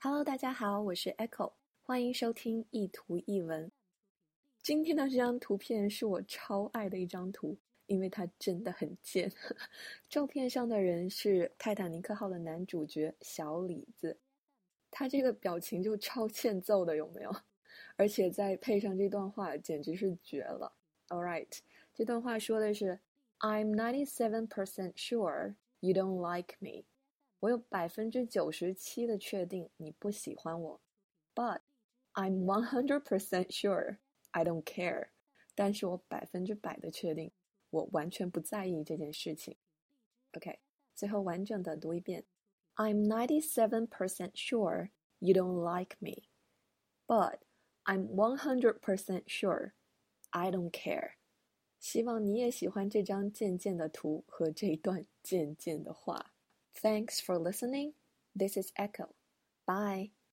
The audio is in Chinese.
Hello，大家好，我是 Echo，欢迎收听一图一文。今天的这张图片是我超爱的一张图，因为它真的很贱。照片上的人是泰坦尼克号的男主角小李子，他这个表情就超欠揍的，有没有？而且再配上这段话，简直是绝了。All right，这段话说的是：I'm ninety-seven percent sure you don't like me。我有百分之九十七的确定你不喜欢我，But I'm one hundred percent sure I don't care。但是我百分之百的确定，我完全不在意这件事情。OK，最后完整的读一遍：I'm ninety-seven percent sure you don't like me，but I'm one hundred percent sure I don't care。希望你也喜欢这张渐渐的图和这一段渐渐的话。Thanks for listening. This is Echo. Bye.